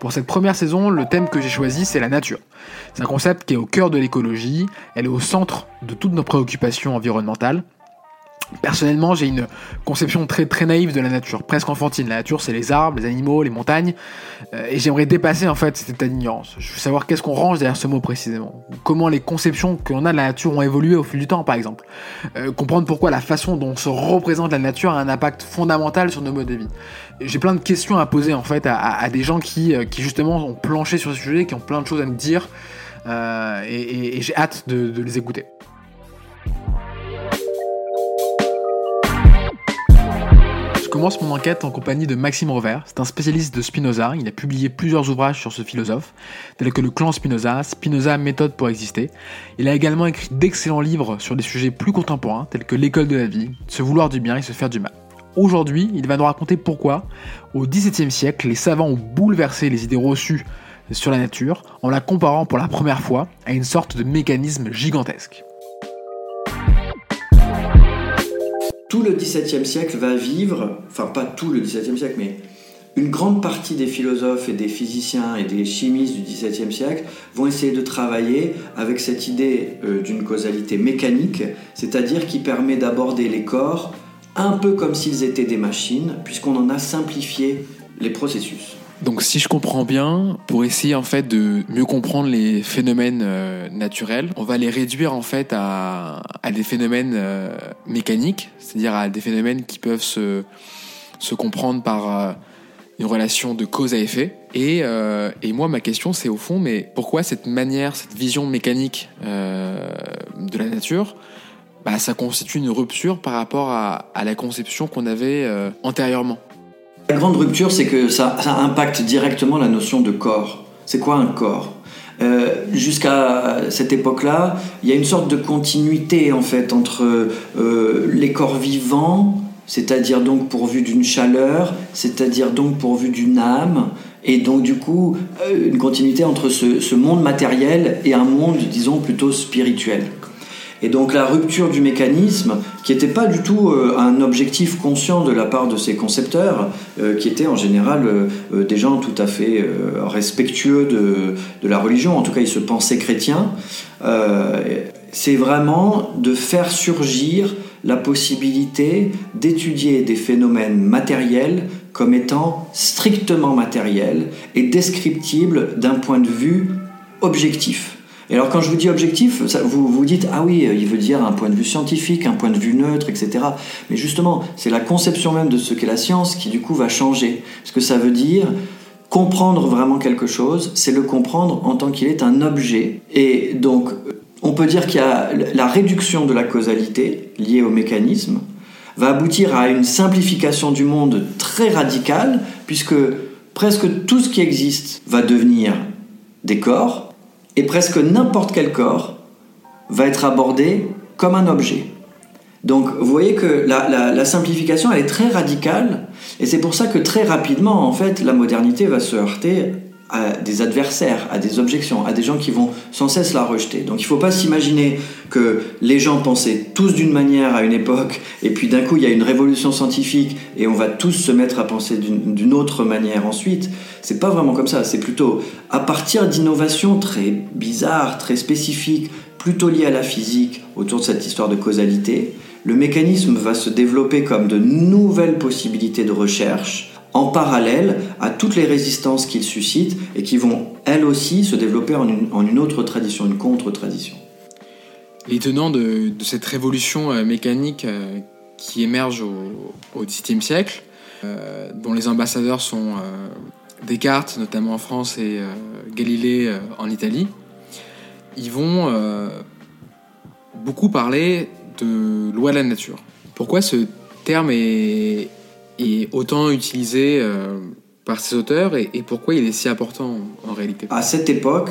Pour cette première saison, le thème que j'ai choisi, c'est la nature. C'est un concept qui est au cœur de l'écologie, elle est au centre de toutes nos préoccupations environnementales, Personnellement, j'ai une conception très très naïve de la nature, presque enfantine. La nature, c'est les arbres, les animaux, les montagnes, euh, et j'aimerais dépasser en fait cet état d'ignorance. Je veux savoir qu'est-ce qu'on range derrière ce mot précisément, comment les conceptions que l'on a de la nature ont évolué au fil du temps, par exemple. Euh, comprendre pourquoi la façon dont on se représente la nature a un impact fondamental sur nos modes de vie. J'ai plein de questions à poser en fait à, des gens qui, euh, qui justement ont planché sur ce sujet, qui ont plein de choses à me dire, et, j'ai hâte de les écouter. Commence mon enquête en compagnie de Maxime Rover. C'est un spécialiste de Spinoza. Il a publié plusieurs ouvrages sur ce philosophe, tels que Le clan Spinoza, Spinoza, méthode pour exister. Il a également écrit d'excellents livres sur des sujets plus contemporains, tels que L'école de la vie, Se vouloir du bien et Se faire du mal. Aujourd'hui, il va nous raconter pourquoi, au XVIIe siècle, les savants ont bouleversé les idées reçues sur la nature en la comparant pour la première fois à une sorte de mécanisme gigantesque. Tout le XVIIe siècle va vivre, enfin pas tout le XVIIe siècle, mais une grande partie des philosophes et des physiciens et des chimistes du XVIIe siècle vont essayer de travailler avec cette idée euh, d'une causalité mécanique, c'est-à-dire qui permet d'aborder les corps un peu comme s'ils étaient des machines, puisqu'on en a simplifié les processus. Donc si je comprends bien, pour essayer en fait de mieux comprendre les phénomènes euh, naturels, on va les réduire en fait à, des phénomènes euh, mécaniques, c'est-à-dire à des phénomènes qui peuvent se, se comprendre par euh, une relation de cause à effet. Et, et moi, ma question, c'est au fond, mais pourquoi cette manière, cette vision mécanique de la nature, bah, ça constitue une rupture par rapport à, à la conception qu'on avait antérieurement? La grande rupture, c'est que ça, impacte directement la notion de corps. C'est quoi un corps? Euh, Jusqu'à cette époque-là, il y a une sorte de continuité en fait entre euh, les corps vivants, c'est-à-dire donc pourvus d'une chaleur, c'est-à-dire donc pourvus d'une âme, et donc du coup euh, une continuité entre ce monde matériel et un monde, disons, plutôt spirituel. Et donc la rupture du mécanisme, qui n'était pas du tout euh, un objectif conscient de la part de ces concepteurs, euh, qui étaient en général euh, des gens tout à fait respectueux de, de, la religion, en tout cas ils se pensaient chrétiens, c'est vraiment de faire surgir la possibilité d'étudier des phénomènes matériels comme étant strictement matériels et descriptibles d'un point de vue objectif. Et alors quand je vous dis objectif, vous vous dites ah oui, il veut dire un point de vue scientifique, un point de vue neutre, etc. Mais justement, c'est la conception même de ce qu'est la science qui du coup va changer. Ce que ça veut dire, comprendre vraiment quelque chose, c'est le comprendre en tant qu'il est un objet. Et donc, on peut dire qu'il y a la réduction de la causalité liée au mécanisme va aboutir à une simplification du monde très radicale, puisque presque tout ce qui existe va devenir des corps, et presque n'importe quel corps va être abordé comme un objet. Donc vous voyez que la, simplification elle est très radicale et c'est pour ça que très rapidement en fait la modernité va se heurter à des adversaires, à des objections, à des gens qui vont sans cesse la rejeter. Donc il ne faut pas s'imaginer que les gens pensaient tous d'une manière à une époque, et puis d'un coup il y a une révolution scientifique et on va tous se mettre à penser d'une autre manière ensuite. C'est pas vraiment comme ça, c'est plutôt à partir d'innovations très bizarres, très spécifiques, plutôt liées à la physique, autour de cette histoire de causalité, le mécanisme va se développer comme de nouvelles possibilités de recherche en parallèle à toutes les résistances qu'il suscite et qui vont elles aussi se développer en une, autre tradition, une contre-tradition. Les tenants de, cette révolution euh, mécanique euh, qui émerge au XVIIe siècle, euh, dont les ambassadeurs sont Descartes, notamment en France, et Galilée en Italie, ils vont beaucoup parler de loi de la nature. Pourquoi ce terme est, est autant utilisé euh, par ces auteurs et, pourquoi il est si important en, réalité? À cette époque,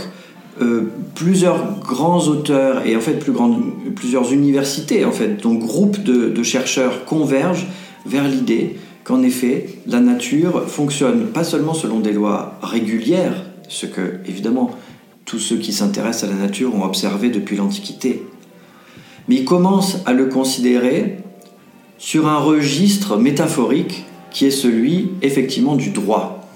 euh, plusieurs grands auteurs et en fait plusieurs universités, en fait, donc groupes de, de chercheurs convergent vers l'idée qu'en effet, la nature fonctionne pas seulement selon des lois régulières, ce que évidemment tous ceux qui s'intéressent à la nature ont observé depuis l'Antiquité, mais ils commencent à le considérer sur un registre métaphorique qui est celui effectivement du droit.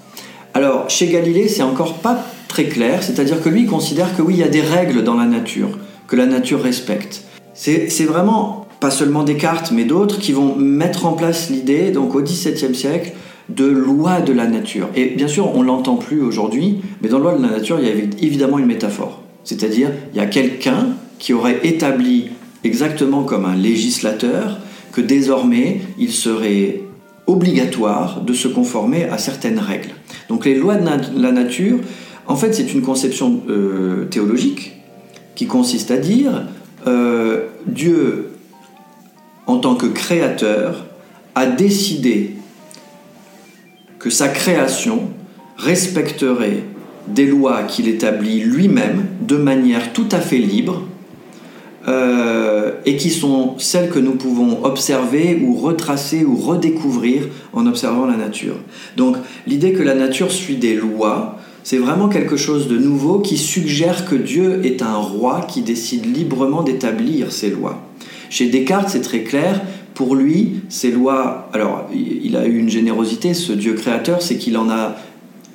Alors, chez Galilée, c'est encore pas très clair, c'est-à-dire que lui, considère que oui, il y a des règles dans la nature, que la nature respecte. C'est vraiment pas seulement Descartes, mais d'autres qui vont mettre en place l'idée, donc au XVIIe siècle, de loi de la nature. Et bien sûr, on l'entend plus aujourd'hui, mais dans loi de la nature, il y a évidemment une métaphore. C'est-à-dire, il y a quelqu'un qui aurait établi exactement comme un législateur que désormais, il serait obligatoire de se conformer à certaines règles. Donc les lois de la nature, en fait, c'est une conception euh, théologique qui consiste à dire euh, Dieu, en tant que créateur, a décidé que sa création respecterait des lois qu'il établit lui-même de manière tout à fait libre euh, et qui sont celles que nous pouvons observer ou retracer ou redécouvrir en observant la nature. Donc l'idée que la nature suit des lois, c'est vraiment quelque chose de nouveau qui suggère que Dieu est un roi qui décide librement d'établir ses lois. Chez Descartes, c'est très clair. Pour lui, ces lois, alors il a eu une générosité, ce Dieu créateur, c'est qu'il en a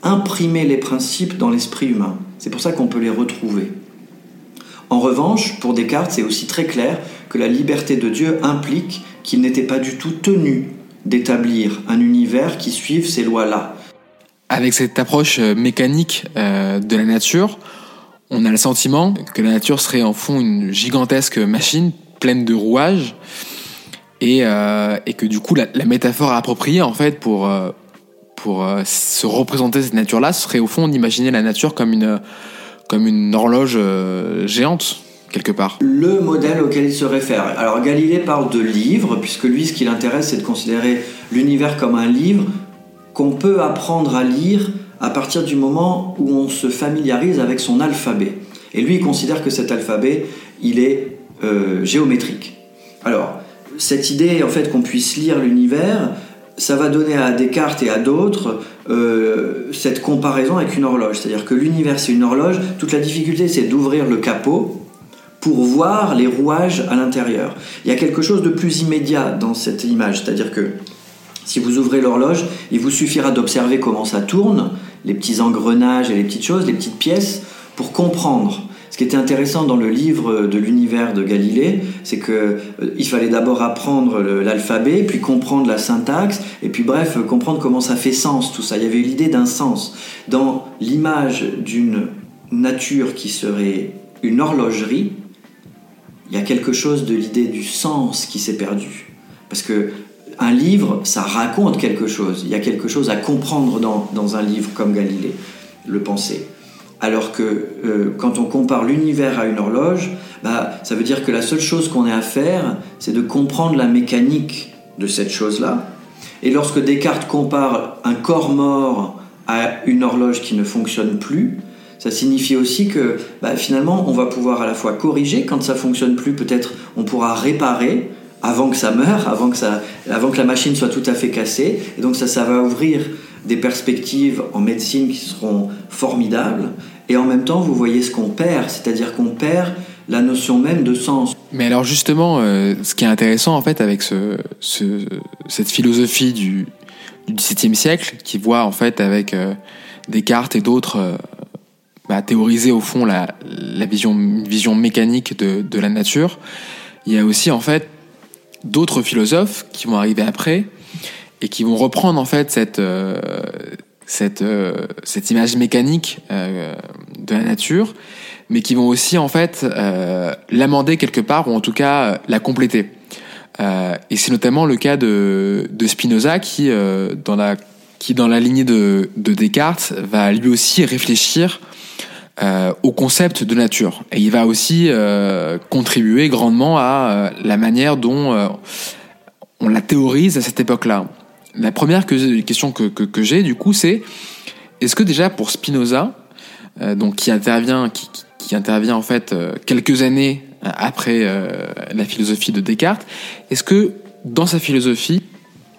imprimé les principes dans l'esprit humain. C'est pour ça qu'on peut les retrouver. En revanche, pour Descartes, c'est aussi très clair que la liberté de Dieu implique qu'il n'était pas du tout tenu d'établir un univers qui suive ces lois-là. Avec cette approche euh, mécanique euh, de la nature, on a le sentiment que la nature serait en fond une gigantesque machine pleine de rouages et, euh, que du coup la, métaphore appropriée en fait pour, pour se représenter cette nature-là serait au fond d'imaginer la nature comme une, comme une horloge géante quelque part. Le modèle auquel il se réfère. Alors Galilée parle de livre, puisque lui ce qui l'intéresse c'est de considérer l'univers comme un livre qu'on peut apprendre à lire à partir du moment où on se familiarise avec son alphabet. Et lui, il considère que cet alphabet, il est euh, géométrique. Alors, cette idée, en fait, qu'on puisse lire l'univers, ça va donner à Descartes et à d'autres euh, cette comparaison avec une horloge. C'est-à-dire que l'univers, c'est une horloge. Toute la difficulté, c'est d'ouvrir le capot pour voir les rouages à l'intérieur. Il y a quelque chose de plus immédiat dans cette image. C'est-à-dire que si vous ouvrez l'horloge, il vous suffira d'observer comment ça tourne, les petits engrenages et les petites choses, les petites pièces, pour comprendre. Ce qui était intéressant dans le livre de l'univers de Galilée, c'est qu'il euh, fallait d'abord apprendre l'alphabet, puis comprendre la syntaxe, et puis bref, comprendre comment ça fait sens tout ça. Il y avait l'idée d'un sens. Dans l'image d'une nature qui serait une horlogerie, il y a quelque chose de l'idée du sens qui s'est perdu. Parce que un livre, ça raconte quelque chose. Il y a quelque chose à comprendre dans, un livre comme Galilée le pensait. Alors que euh, quand on compare l'univers à une horloge, bah, ça veut dire que la seule chose qu'on ait à faire, c'est de comprendre la mécanique de cette chose-là. Et lorsque Descartes compare un corps mort à une horloge qui ne fonctionne plus, ça signifie aussi que bah, finalement on va pouvoir à la fois corriger quand ça fonctionne plus, peut-être on pourra réparer, avant que ça meure, avant que, ça, avant que la machine soit tout à fait cassée. Et donc ça, ça va ouvrir des perspectives en médecine qui seront formidables. Et en même temps, vous voyez ce qu'on perd, c'est-à-dire qu'on perd la notion même de sens. Mais alors justement, euh, ce qui est intéressant en fait avec ce, ce, cette philosophie du, XVIIe siècle, qui voit en fait avec euh, Descartes et d'autres euh, bah, théoriser au fond la, vision, mécanique de, de la nature, il y a aussi en fait d'autres philosophes qui vont arriver après et qui vont reprendre en fait cette cette euh, cette image mécanique euh, de la nature, mais qui vont aussi en fait l'amender quelque part ou en tout cas la compléter. et c'est notamment le cas de, de Spinoza qui dans la qui dans la lignée de, de Descartes va lui aussi réfléchir euh, au concept de nature. Et il va aussi euh, contribuer grandement à euh, la manière dont euh, on la théorise à cette époque-là. La première que, question que, j'ai, du coup, c'est est-ce que déjà pour Spinoza, donc qui intervient, qui, intervient en fait quelques années après la philosophie de Descartes, est-ce que dans sa philosophie,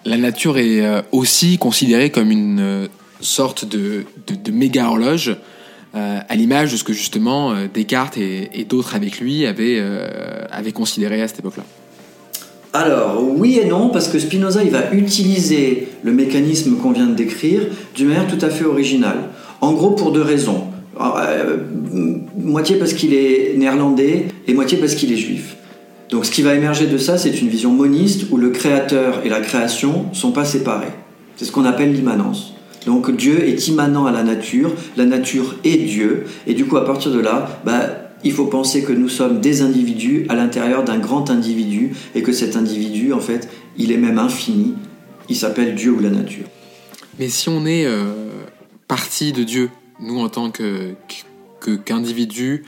la nature est aussi considérée comme une sorte de, méga horloge euh, à l'image de ce que justement euh, Descartes et, d'autres avec lui euh, avaient considéré à cette époque-là? Alors, oui et non, parce que Spinoza, va utiliser le mécanisme qu'on vient de décrire d'une manière tout à fait originale. En gros, pour deux raisons. Euh, moitié parce qu'il est néerlandais et moitié parce qu'il est juif. Donc ce qui va émerger de ça, c'est une vision moniste où le créateur et la création sont pas séparés. C'est ce qu'on appelle l'immanence. Donc Dieu est immanent à la nature, la nature est Dieu, et du coup à partir de là, bah, il faut penser que nous sommes des individus à l'intérieur d'un grand individu, et que cet individu, en fait, il est même infini, il s'appelle Dieu ou la nature. Mais si on est euh, parti de Dieu, nous en tant qu'individu,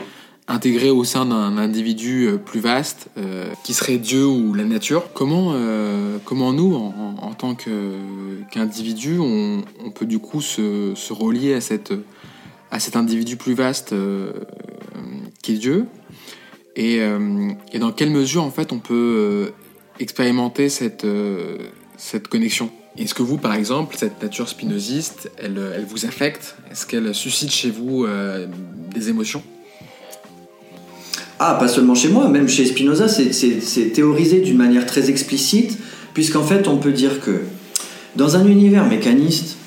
intégré au sein d'un individu euh, plus vaste, euh, qui serait Dieu ou la nature. Comment, nous, en, tant qu'individu, on, peut du coup se, se, relier à, cette, à cet individu plus vaste qui est Dieu. Et, et, dans quelle mesure, en fait, on peut expérimenter cette, cette connexion? Est-ce que vous, par exemple, cette nature spinoziste, elle, elle vous affecte? Est-ce qu'elle suscite chez vous des émotions? Ah, pas seulement chez moi, même chez Spinoza, c'est théorisé d'une manière très explicite, puisqu'en fait, on peut dire que dans un univers mécaniste,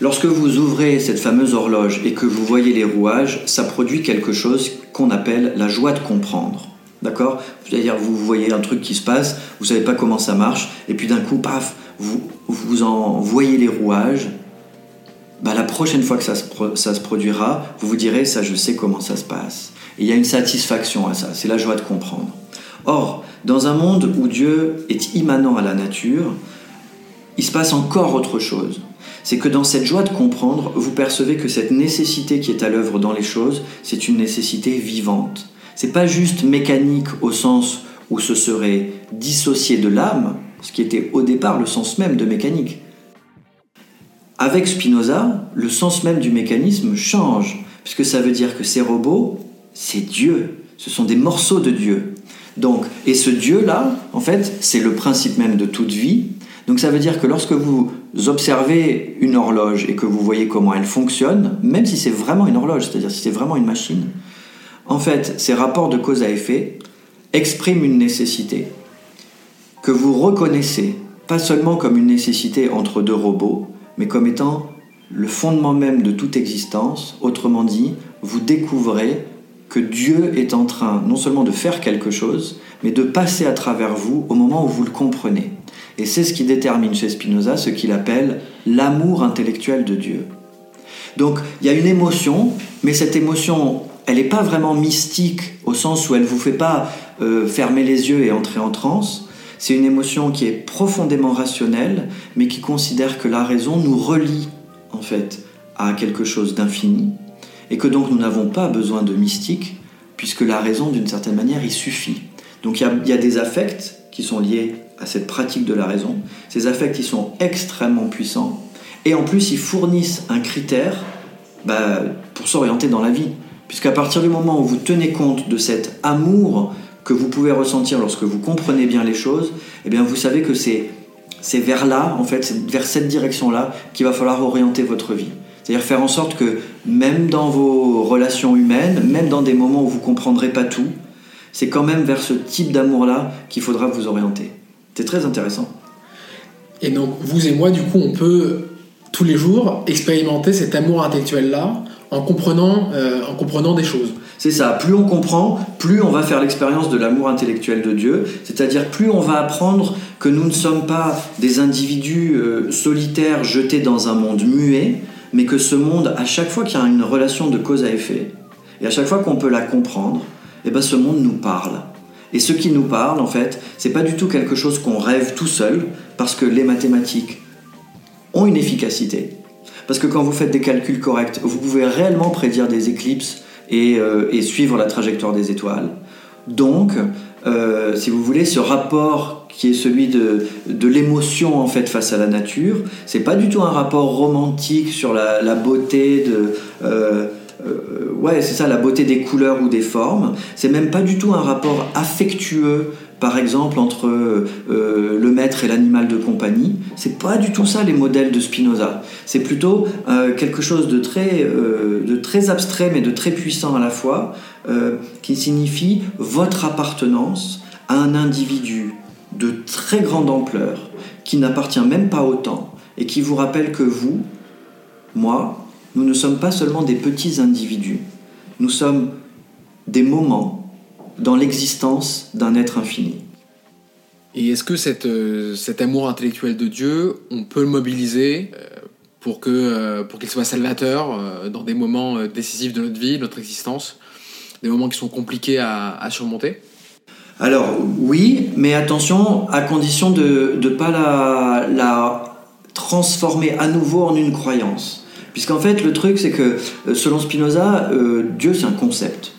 lorsque vous ouvrez cette fameuse horloge et que vous voyez les rouages, ça produit quelque chose qu'on appelle la joie de comprendre. D'accord? C'est-à-dire, vous voyez un truc qui se passe, vous savez pas comment ça marche, et puis d'un coup, paf, vous, vous en voyez les rouages. Bah, la prochaine fois que ça se, ça se produira, vous vous direz, ça, je sais comment ça se passe. Et il y a une satisfaction à ça, c'est la joie de comprendre. Or, dans un monde où Dieu est immanent à la nature, il se passe encore autre chose. C'est que dans cette joie de comprendre, vous percevez que cette nécessité qui est à l'œuvre dans les choses, c'est une nécessité vivante. C'est pas juste mécanique au sens où ce serait dissocié de l'âme, ce qui était au départ le sens même de mécanique. Avec Spinoza, le sens même du mécanisme change, puisque ça veut dire que ces robots, c'est Dieu. Ce sont des morceaux de Dieu. Donc, et ce Dieu-là, en fait, c'est le principe même de toute vie. Donc ça veut dire que lorsque vous observez une horloge et que vous voyez comment elle fonctionne, même si c'est vraiment une horloge, c'est-à-dire si c'est vraiment une machine, en fait, ces rapports de cause à effet expriment une nécessité que vous reconnaissez, pas seulement comme une nécessité entre deux robots, mais comme étant le fondement même de toute existence. Autrement dit, vous découvrez que Dieu est en train non seulement de faire quelque chose, mais de passer à travers vous au moment où vous le comprenez. Et c'est ce qui détermine chez Spinoza ce qu'il appelle l'amour intellectuel de Dieu. Donc il y a une émotion, mais cette émotion, elle n'est pas vraiment mystique au sens où elle ne vous fait pas euh, fermer les yeux et entrer en transe. C'est une émotion qui est profondément rationnelle, mais qui considère que la raison nous relie en fait à quelque chose d'infini, et que donc nous n'avons pas besoin de mystique, puisque la raison, d'une certaine manière, il suffit. Donc il y, a, des affects qui sont liés à cette pratique de la raison. Ces affects, ils sont extrêmement puissants, et en plus, ils fournissent un critère bah, pour s'orienter dans la vie. Puisqu'à partir du moment où vous tenez compte de cet amour que vous pouvez ressentir lorsque vous comprenez bien les choses, eh bien vous savez que c'est vers là, en fait, c'est vers cette direction-là qu'il va falloir orienter votre vie. C'est-à-dire faire en sorte que même dans vos relations humaines, même dans des moments où vous ne comprendrez pas tout, c'est quand même vers ce type d'amour-là qu'il faudra vous orienter. C'est très intéressant. Et donc, vous et moi, du coup, on peut tous les jours expérimenter cet amour intellectuel-là en comprenant, euh, en comprenant des choses. C'est ça, plus on comprend, plus on va faire l'expérience de l'amour intellectuel de Dieu, c'est-à-dire plus on va apprendre que nous ne sommes pas des individus euh, solitaires jetés dans un monde muet, mais que ce monde, à chaque fois qu'il y a une relation de cause à effet, et à chaque fois qu'on peut la comprendre, eh ben ce monde nous parle. Et ce qui nous parle, en fait, c'est pas du tout quelque chose qu'on rêve tout seul, parce que les mathématiques ont une efficacité. Parce que quand vous faites des calculs corrects, vous pouvez réellement prédire des éclipses et, euh, suivre la trajectoire des étoiles. Donc, euh, si vous voulez, ce rapport qui est celui de, l'émotion en face à la nature. C'est pas du tout un rapport romantique sur la, la beauté de euh, euh, ouais c'est ça la beauté des couleurs ou des formes. C'est même pas du tout un rapport affectueux par exemple entre euh, le maître et l'animal de compagnie. C'est pas du tout ça les modèles de Spinoza. C'est plutôt quelque chose de très, de très abstrait mais de très puissant à la fois, qui signifie votre appartenance à un individu de très grande ampleur, qui n'appartient même pas au temps, et qui vous rappelle que vous, moi, nous ne sommes pas seulement des petits individus, nous sommes des moments dans l'existence d'un être infini. Et est-ce que cette, euh, cet amour intellectuel de Dieu, on peut le mobiliser euh, pour euh, pour qu'il soit salvateur dans des moments décisifs de notre vie, de notre existence, des moments qui sont compliqués à, surmonter? Alors oui, mais attention, à condition de ne pas la, la transformer à nouveau en une croyance. Puisqu'en fait, le truc, c'est que selon Spinoza, Dieu, c'est un concept.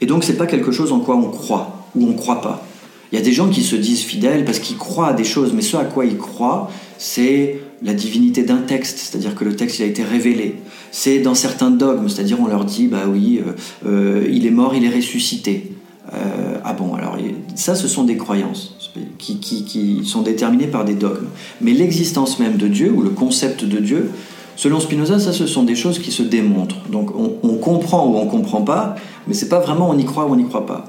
Et donc, c'est pas quelque chose en quoi on croit ou on croit pas. Il y a des gens qui se disent fidèles parce qu'ils croient à des choses, mais ce à quoi ils croient, c'est la divinité d'un texte, c'est-à-dire que le texte a été révélé. C'est dans certains dogmes, c'est-à-dire on leur dit, bah oui, euh, euh, il est mort, il est ressuscité. Euh, ah bon, alors ça, ce sont des croyances qui, qui, sont déterminées par des dogmes. Mais l'existence même de Dieu, ou le concept de Dieu, selon Spinoza, ça, ce sont des choses qui se démontrent. Donc on, on comprend ou on comprend pas, mais c'est pas vraiment on y croit ou on n'y croit pas.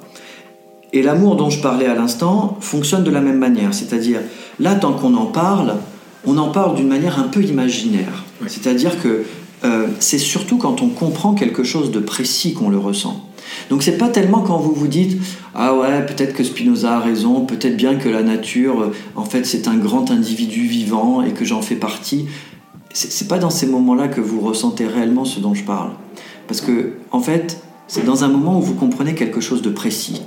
Et l'amour dont je parlais à l'instant fonctionne de la même manière. C'est-à-dire, là, tant qu'on en parle, on en parle d'une manière un peu imaginaire. C'est-à-dire que euh, c'est surtout quand on comprend quelque chose de précis qu'on le ressent. Donc c'est pas tellement quand vous vous dites ah ouais peut-être que Spinoza a raison, peut-être bien que la nature en fait c'est un grand individu vivant et que j'en fais partie. C'est pas dans ces moments-là que vous ressentez réellement ce dont je parle, parce que en fait c'est dans un moment où vous comprenez quelque chose de précis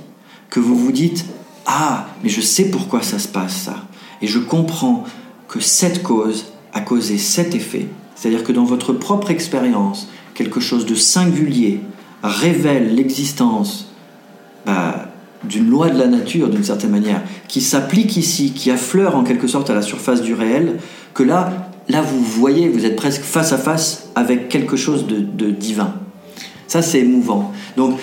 que vous vous dites Ah, mais je sais pourquoi ça se passe ça. Et je comprends que cette cause a causé cet effet. C'est-à-dire que dans votre propre expérience, quelque chose de singulier révèle l'existence bah, d'une loi de la nature, d'une certaine manière, qui s'applique ici, qui affleure en quelque sorte à la surface du réel, que là, là vous voyez, vous êtes presque face à face avec quelque chose de divin. Ça, c'est émouvant. Donc,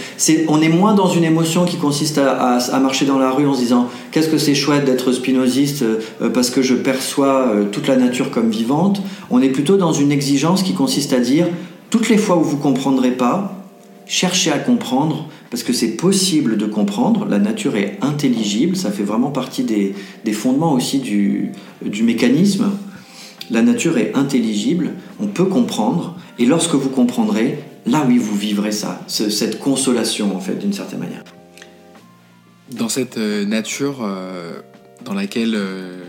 on est moins dans une émotion qui consiste à, marcher dans la rue en se disant qu'est-ce que c'est chouette d'être spinoziste euh, parce que je perçois euh, toute la nature comme vivante. On est plutôt dans une exigence qui consiste à dire toutes les fois où vous comprendrez pas, cherchez à comprendre parce que c'est possible de comprendre. La nature est intelligible, ça fait vraiment partie des, fondements aussi du mécanisme. La nature est intelligible, on peut comprendre, et lorsque vous comprendrez, là oui, vous vivrez ça, cette consolation en fait, d'une certaine manière. Dans cette euh, nature euh, dans laquelle euh,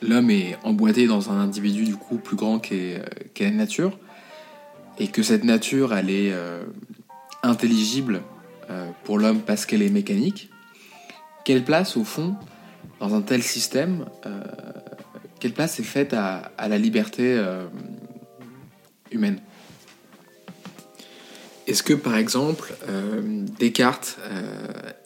l'homme est emboîté dans un individu du coup plus grand qu'est la nature, et que cette nature elle est intelligible pour l'homme parce qu'elle est mécanique, quelle place au fond dans un tel système, quelle place est faite à la liberté humaine? Est-ce que par exemple euh, Descartes euh,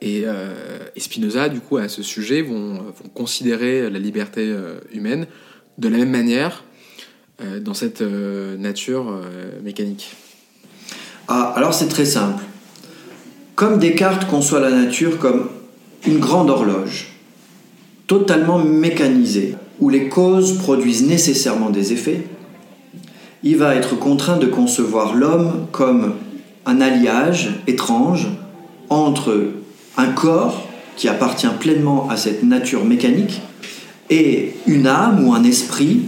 euh, et, Spinoza, du coup, à ce sujet, vont, considérer la liberté humaine de la même manière dans cette nature mécanique? Ah, Alors c'est très simple. Comme Descartes conçoit la nature comme une grande horloge, totalement mécanisée, où les causes produisent nécessairement des effets, il va être contraint de concevoir l'homme comme un alliage étrange entre un corps qui appartient pleinement à cette nature mécanique et une âme ou un esprit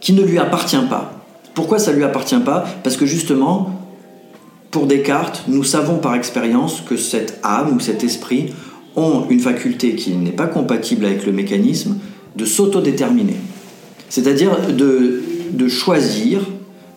qui ne lui appartient pas. Pourquoi ça ne lui appartient pas? Parce que justement, pour Descartes, nous savons par expérience que cette âme ou cet esprit ont une faculté qui n'est pas compatible avec le mécanisme de s'autodéterminer. C'est-à-dire de, de choisir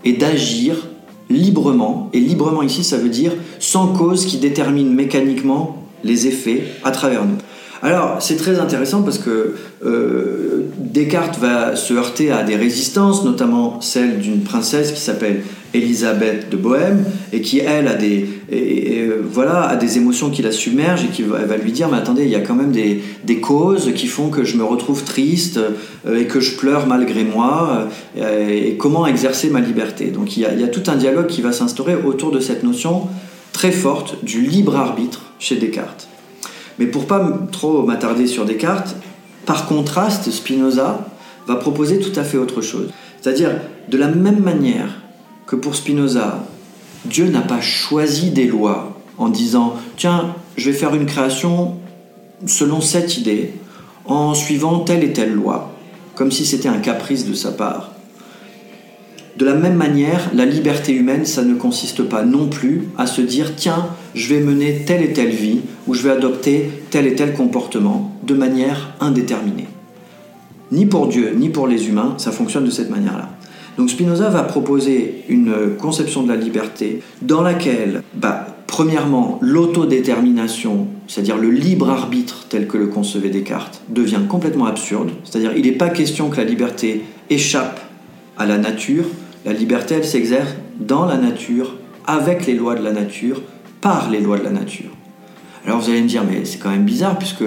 et d'agir librement, et librement ici ça veut dire sans cause qui détermine mécaniquement les effets à travers nous. Alors c'est très intéressant parce que euh, Descartes va se heurter à des résistances, notamment celle d'une princesse qui s'appelle Élisabeth de Bohème et qui elle a des euh, voilà a des émotions qui la submergent et qui va, lui dire mais attendez il y a quand même des, causes qui font que je me retrouve triste euh, et que je pleure malgré moi et comment exercer ma liberté. Donc il y, a, il y a tout un dialogue qui va s'instaurer autour de cette notion très forte du libre arbitre chez Descartes. Mais pour pas trop m'attarder sur Descartes par contraste Spinoza va proposer tout à fait autre chose. C'est-à-dire de la même manière que pour Spinoza, Dieu n'a pas choisi des lois en disant tiens, je vais faire une création selon cette idée, en suivant telle et telle loi, comme si c'était un caprice de sa part. De la même manière, la liberté humaine, ça ne consiste pas non plus à se dire tiens, je vais mener telle et telle vie ou je vais adopter tel et tel comportement de manière indéterminée. Ni pour Dieu, ni pour les humains, ça fonctionne de cette manière-là. Donc Spinoza va proposer une conception de la liberté dans laquelle, bah, premièrement, l'autodétermination, c'est-à-dire le libre arbitre tel que le concevait Descartes, devient complètement absurde. C'est-à-dire il n'est pas question que la liberté échappe à la nature, la liberté, elle s'exerce dans la nature, avec les lois de la nature, par les lois de la nature. Alors vous allez me dire, mais c'est quand même bizarre, puisque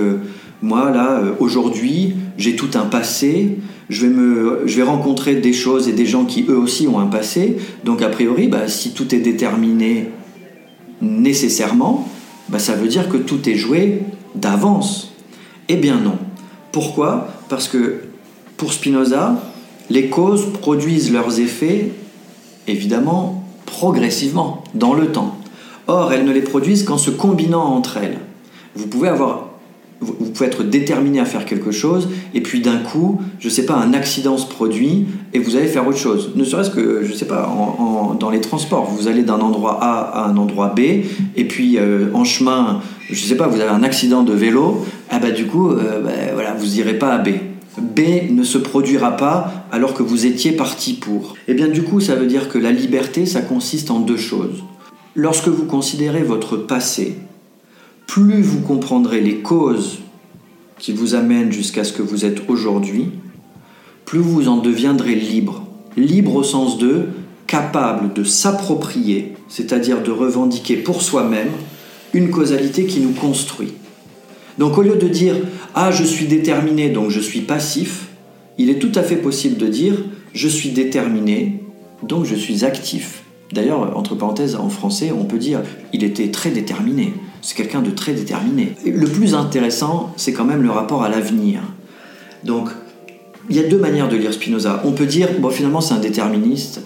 moi, là, euh, aujourd'hui, j'ai tout un passé, je vais, me, je vais rencontrer des choses et des gens qui, eux aussi, ont un passé, donc a priori, bah, si tout est déterminé nécessairement, bah, ça veut dire que tout est joué d'avance. Eh bien non. Pourquoi? Parce que pour Spinoza, les causes produisent leurs effets, évidemment, progressivement, dans le temps. Or, elles ne les produisent qu'en se combinant entre elles. Vous pouvez avoir vous pouvez être déterminé à faire quelque chose, et puis d'un coup, je ne sais pas, un accident se produit, et vous allez faire autre chose. Ne serait-ce que, je ne sais pas, dans les transports, vous allez d'un endroit A à un endroit B, et puis euh, en chemin, je ne sais pas, vous avez un accident de vélo, ah bah du coup, euh, bah, voilà, vous n'irez pas à B. B ne se produira pas alors que vous étiez parti pour. Et eh bien du coup, ça veut dire que la liberté, ça consiste en deux choses. Lorsque vous considérez votre passé, plus vous comprendrez les causes qui vous amènent jusqu'à ce que vous êtes aujourd'hui, plus vous en deviendrez libre. Libre au sens de capable de s'approprier, c'est-à-dire de revendiquer pour soi-même une causalité qui nous construit. Donc au lieu de dire Ah, je suis déterminé, donc je suis passif, il est tout à fait possible de dire Je suis déterminé, donc je suis actif. D'ailleurs, entre parenthèses, en français, on peut dire Il était très déterminé. C'est quelqu'un de très déterminé. le plus intéressant, c'est quand même le rapport à l'avenir. Donc, il y a deux manières de lire Spinoza. On peut dire, bon, finalement, c'est un déterministe,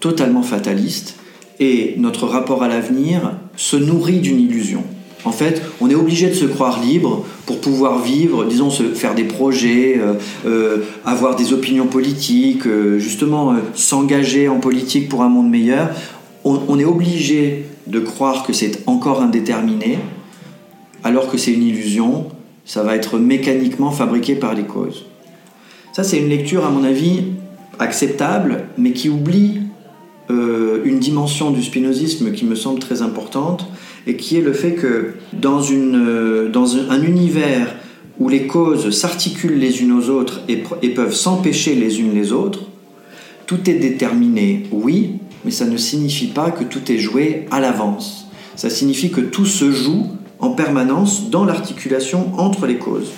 totalement fataliste, et notre rapport à l'avenir se nourrit d'une illusion. En fait, on est obligé de se croire libre pour pouvoir vivre, disons, se faire des projets, euh, euh, avoir des opinions politiques, euh, justement s'engager en politique pour un monde meilleur. On, est obligé de croire que c'est encore indéterminé, alors que c'est une illusion. Ça va être mécaniquement fabriqué par les causes. Ça, c'est une lecture, à mon avis, acceptable, mais qui oublie une dimension du spinozisme qui me semble très importante, et qui est le fait que dans, euh, un univers où les causes s'articulent les unes aux autres et peuvent s'empêcher les unes les autres, tout est déterminé, oui, mais ça ne signifie pas que tout est joué à l'avance. Ça signifie que tout se joue en permanence dans l'articulation entre les causes.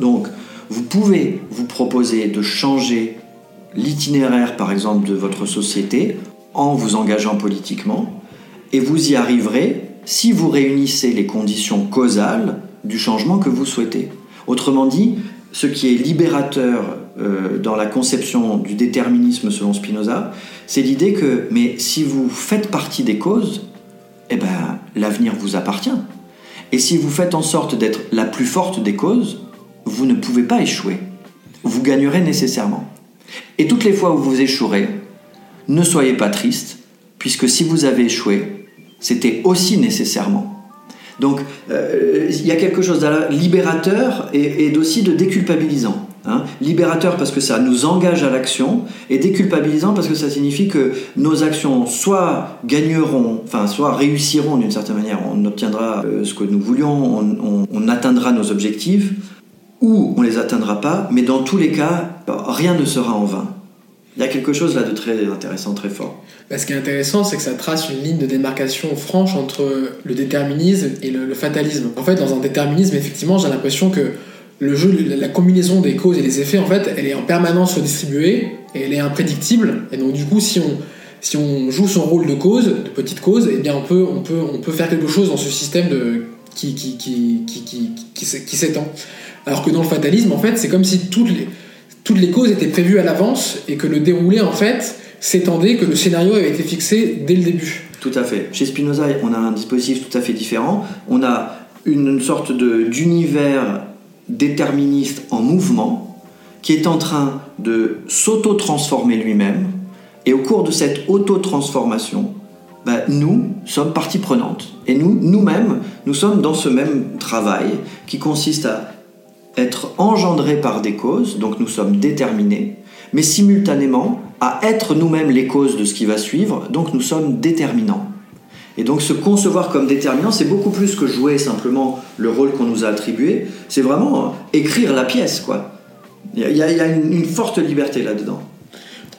Donc, vous pouvez vous proposer de changer l'itinéraire, par exemple, de votre société en vous engageant politiquement, et vous y arriverez si vous réunissez les conditions causales du changement que vous souhaitez. Autrement dit, ce qui est libérateur euh, dans la conception du déterminisme selon Spinoza, c'est l'idée que, mais si vous faites partie des causes, eh ben, l'avenir vous appartient. Et si vous faites en sorte d'être la plus forte des causes, vous ne pouvez pas échouer. Vous gagnerez nécessairement. Et toutes les fois où vous échouerez, ne soyez pas triste, puisque si vous avez échoué, c'était aussi nécessairement. Donc euh, il y a quelque chose de libérateur et, aussi de déculpabilisant. Hein. Libérateur parce que ça nous engage à l'action et déculpabilisant parce que ça signifie que nos actions soit gagneront, enfin soit réussiront d'une certaine manière, on obtiendra euh, ce que nous voulions, on, atteindra nos objectifs, ou on les atteindra pas, mais dans tous les cas, rien ne sera en vain. Il y a quelque chose là de très intéressant, très fort. Bah, ce qui est intéressant, c'est que ça trace une ligne de démarcation franche entre le déterminisme et le, fatalisme. En fait, dans un déterminisme, effectivement, j'ai l'impression que le jeu, la combinaison des causes et des effets, en fait, elle est en permanence redistribuée et elle est imprédictible. Et donc, du coup, si on, si on joue son rôle de cause, de petite cause, eh bien, on peut, on peut, on peut faire quelque chose dans ce système de, qui, qui, qui, qui, s'étend. Alors que dans le fatalisme, en fait, c'est comme si toutes les toutes les causes étaient prévues à l'avance et que le déroulé, en fait, s'étendait, que le scénario avait été fixé dès le début. Tout à fait. Chez Spinoza, on a un dispositif tout à fait différent. On a une sorte d'univers déterministe en mouvement qui est en train de s'auto-transformer lui-même. Et au cours de cette auto-transformation, ben, nous sommes partie prenante. Et nous, nous-mêmes, nous sommes dans ce même travail qui consiste à être engendrés par des causes, donc nous sommes déterminés, mais simultanément à être nous-mêmes les causes de ce qui va suivre, donc nous sommes déterminants. Et donc se concevoir comme déterminant, c'est beaucoup plus que jouer simplement le rôle qu'on nous a attribué, c'est vraiment écrire la pièce, quoi. Il y a, une, forte liberté là-dedans.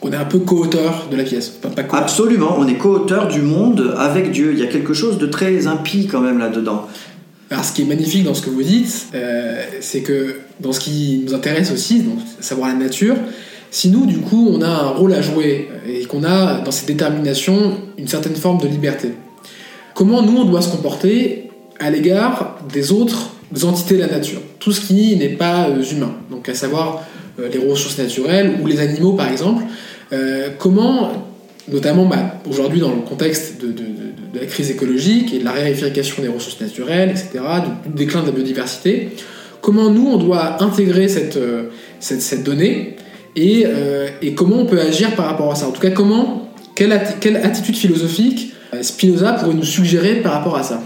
On est un peu co-auteur de la pièce. Pas, Absolument, on est co-auteur du monde avec Dieu. Il y a quelque chose de très impie quand même là-dedans. Alors, ce qui est magnifique dans ce que vous dites, euh, c'est que dans ce qui nous intéresse aussi, donc savoir la nature, si nous, du coup, on a un rôle à jouer et qu'on a dans cette détermination une certaine forme de liberté, comment nous, on doit se comporter à l'égard des autres entités de la nature, tout ce qui n'est pas euh, humain, donc à savoir euh, les ressources naturelles ou les animaux, par exemple, comment, notamment bah, aujourd'hui dans le contexte de la crise écologique et de la réification des ressources naturelles, etc., du déclin de la biodiversité, comment nous, on doit intégrer cette, euh, cette, donnée et, euh, comment on peut agir par rapport à ça? En tout cas, comment, quelle, attitude philosophique euh, Spinoza pourrait nous suggérer par rapport à ça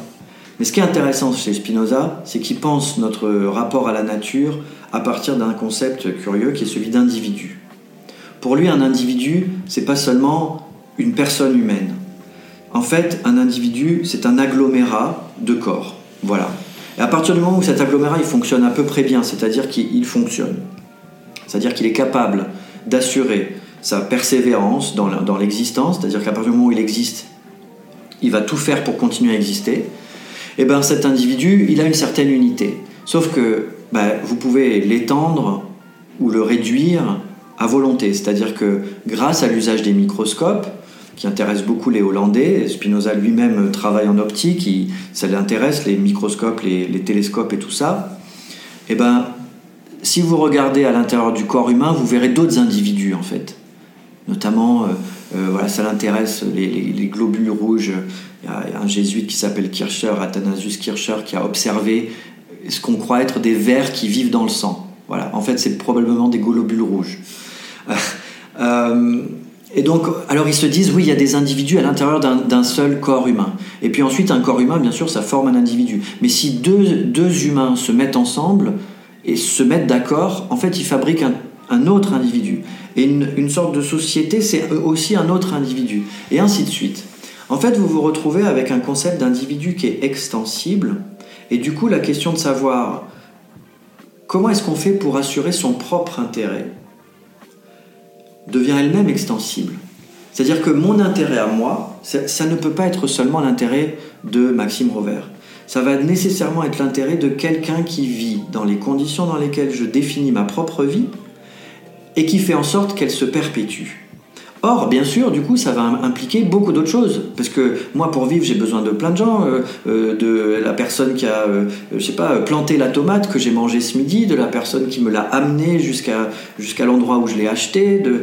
Mais ce qui est intéressant chez Spinoza, c'est qu'il pense notre rapport à la nature à partir d'un concept curieux qui est celui d'individu. Pour lui, un individu, c'est pas seulement une personne humaine. En fait, un individu, c'est un agglomérat de corps. Voilà. Et à partir du moment où cet agglomérat il fonctionne à peu près bien, c'est-à-dire qu'il fonctionne, c'est-à-dire qu'il est capable d'assurer sa persévérance dans l'existence, c'est-à-dire qu'à partir du moment où il existe, il va tout faire pour continuer à exister, et eh bien cet individu, il a une certaine unité. Sauf que ben, vous pouvez l'étendre ou le réduire à volonté, c'est-à-dire que grâce à l'usage des microscopes, qui intéresse beaucoup les Hollandais. Spinoza lui-même travaille en optique, ça l'intéresse, les microscopes, les, télescopes et tout ça. Et eh ben, si vous regardez à l'intérieur du corps humain, vous verrez d'autres individus en fait. Notamment, euh, euh, voilà, ça l'intéresse, les, globules rouges. Il y a un jésuite qui s'appelle Kircher, Athanasius Kircher, qui a observé ce qu'on croit être des vers qui vivent dans le sang. Voilà, en fait, c'est probablement des globules rouges. euh, et donc, alors ils se disent, oui, il y a des individus à l'intérieur d'un seul corps humain. Et puis ensuite, un corps humain, bien sûr, ça forme un individu. Mais si deux, deux humains se mettent ensemble et se mettent d'accord, en fait, ils fabriquent un, un autre individu. Et une, sorte de société, c'est aussi un autre individu. Et ainsi de suite. En fait, vous vous retrouvez avec un concept d'individu qui est extensible. Et du coup, la question de savoir comment est-ce qu'on fait pour assurer son propre intérêt devient elle-même extensible. C'est-à-dire que mon intérêt à moi, ça, ne peut pas être seulement l'intérêt de Maxime Rover. Ça va nécessairement être l'intérêt de quelqu'un qui vit dans les conditions dans lesquelles je définis ma propre vie et qui fait en sorte qu'elle se perpétue. Or, bien sûr, du coup, ça va impliquer beaucoup d'autres choses. Parce que moi, pour vivre, j'ai besoin de plein de gens. Euh, euh, de la personne qui a, euh, je sais pas, planté la tomate que j'ai mangée ce midi, de la personne qui me l'a amenée jusqu'à jusqu'à l'endroit où je l'ai acheté, de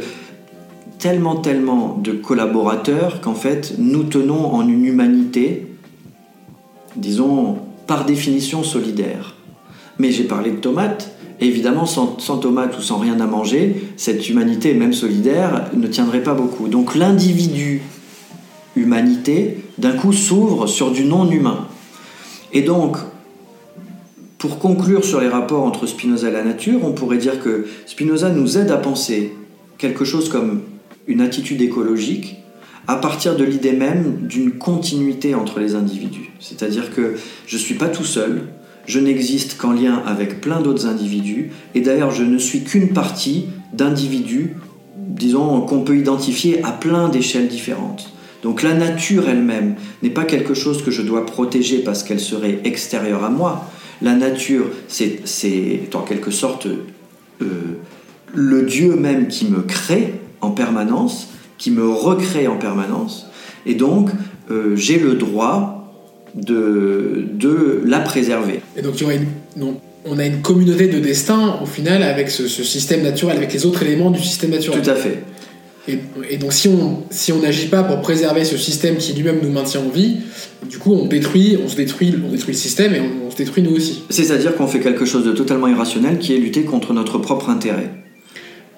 tellement, tellement de collaborateurs qu'en fait, nous tenons en une humanité, disons, par définition solidaire. Mais j'ai parlé de tomates évidemment, sans, tomates ou sans rien à manger, cette humanité, même solidaire, ne tiendrait pas beaucoup. Donc l'individu humanité, d'un coup, s'ouvre sur du non-humain. Et donc, pour conclure sur les rapports entre Spinoza et la nature, on pourrait dire que Spinoza nous aide à penser quelque chose comme une attitude écologique à partir de l'idée même d'une continuité entre les individus. C'est-à-dire que je ne suis pas tout seul, je n'existe qu'en lien avec plein d'autres individus, et d'ailleurs je ne suis qu'une partie d'individus, disons, qu'on peut identifier à plein d'échelles différentes. Donc la nature elle-même n'est pas quelque chose que je dois protéger parce qu'elle serait extérieure à moi. La nature, c'est en quelque sorte euh, le Dieu même qui me crée en permanence, qui me recrée en permanence, et donc euh, j'ai le droit de, de la préserver. Et donc, on a une communauté de destin au final avec ce, système naturel, avec les autres éléments du système naturel. Tout à fait. Et, donc si on si on n'agit pas pour préserver ce système qui lui-même nous maintient en vie, du coup on détruit, on se détruit, on détruit le système et on, se détruit nous aussi. C'est-à-dire qu'on fait quelque chose de totalement irrationnel qui est lutter contre notre propre intérêt.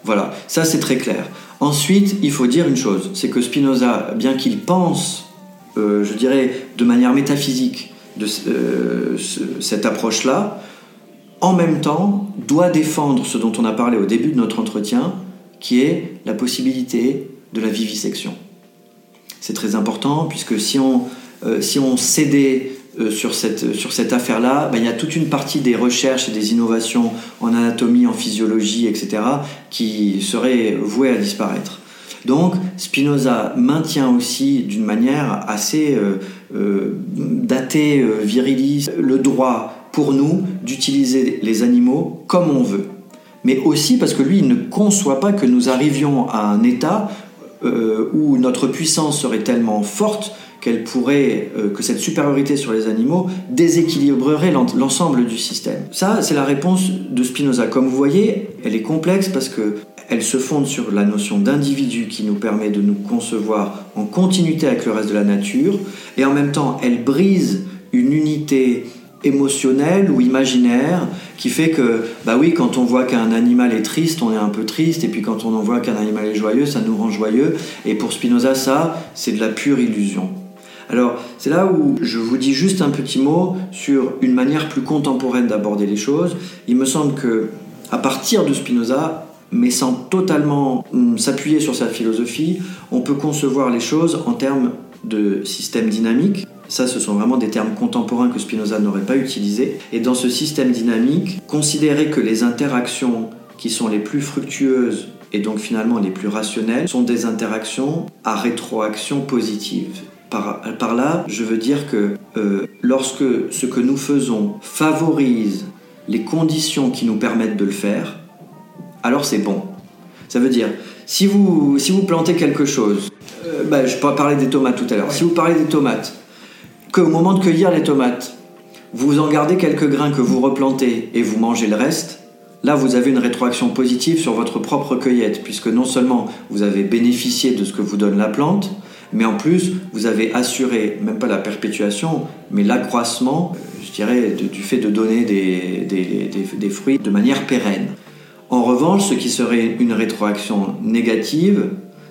Voilà, ça c'est très clair. Ensuite, il faut dire une chose, c'est que Spinoza, bien qu'il pense, euh, je dirais, de manière métaphysique de euh, cette approche-là, en même temps doit défendre ce dont on a parlé au début de notre entretien, qui est la possibilité de la vivisection. C'est très important puisque si on, euh, si on cédait sur cette, sur cette affaire-là, ben, il y a toute une partie des recherches et des innovations en anatomie, en physiologie, etc., qui seraient vouées à disparaître. Donc Spinoza maintient aussi d'une manière assez euh, datée, viriliste, le droit pour nous d'utiliser les animaux comme on veut. Mais aussi parce que lui, ne conçoit pas que nous arrivions à un état euh, où notre puissance serait tellement forte qu'elle pourrait, euh, que cette supériorité sur les animaux déséquilibrerait l'ensemble du système. Ça, c'est la réponse de Spinoza. Comme vous voyez, elle est complexe parce que elle se fonde sur la notion d'individu qui nous permet de nous concevoir en continuité avec le reste de la nature, et en même temps, elle brise une unité émotionnel ou imaginaire qui fait que, bah oui, quand on voit qu'un animal est triste, on est un peu triste, et puis quand on en voit qu'un animal est joyeux, ça nous rend joyeux. Et pour Spinoza, ça, c'est de la pure illusion. Alors, c'est là où je vous dis juste un petit mot sur une manière plus contemporaine d'aborder les choses. Il me semble que, à partir de Spinoza, mais sans totalement hum, s'appuyer sur sa philosophie, on peut concevoir les choses en termes de système dynamique, ça, ce sont vraiment des termes contemporains que Spinoza n'aurait pas utilisés. Et dans ce système dynamique, considérer que les interactions qui sont les plus fructueuses et donc finalement les plus rationnelles sont des interactions à rétroaction positive. Par, par là, je veux dire que euh, lorsque ce que nous faisons favorise les conditions qui nous permettent de le faire, alors c'est bon. Ça veut dire, si vous, si vous plantez quelque chose, euh, bah, je parlais des tomates tout à l'heure, si vous parlez des tomates, qu'au moment de cueillir les tomates, vous en gardez quelques grains que vous replantez et vous mangez le reste, là vous avez une rétroaction positive sur votre propre cueillette, puisque non seulement vous avez bénéficié de ce que vous donne la plante, mais en plus vous avez assuré, même pas la perpétuation, mais l'accroissement, je dirais, du fait de donner des, des, des fruits de manière pérenne. En revanche, ce qui serait une rétroaction négative,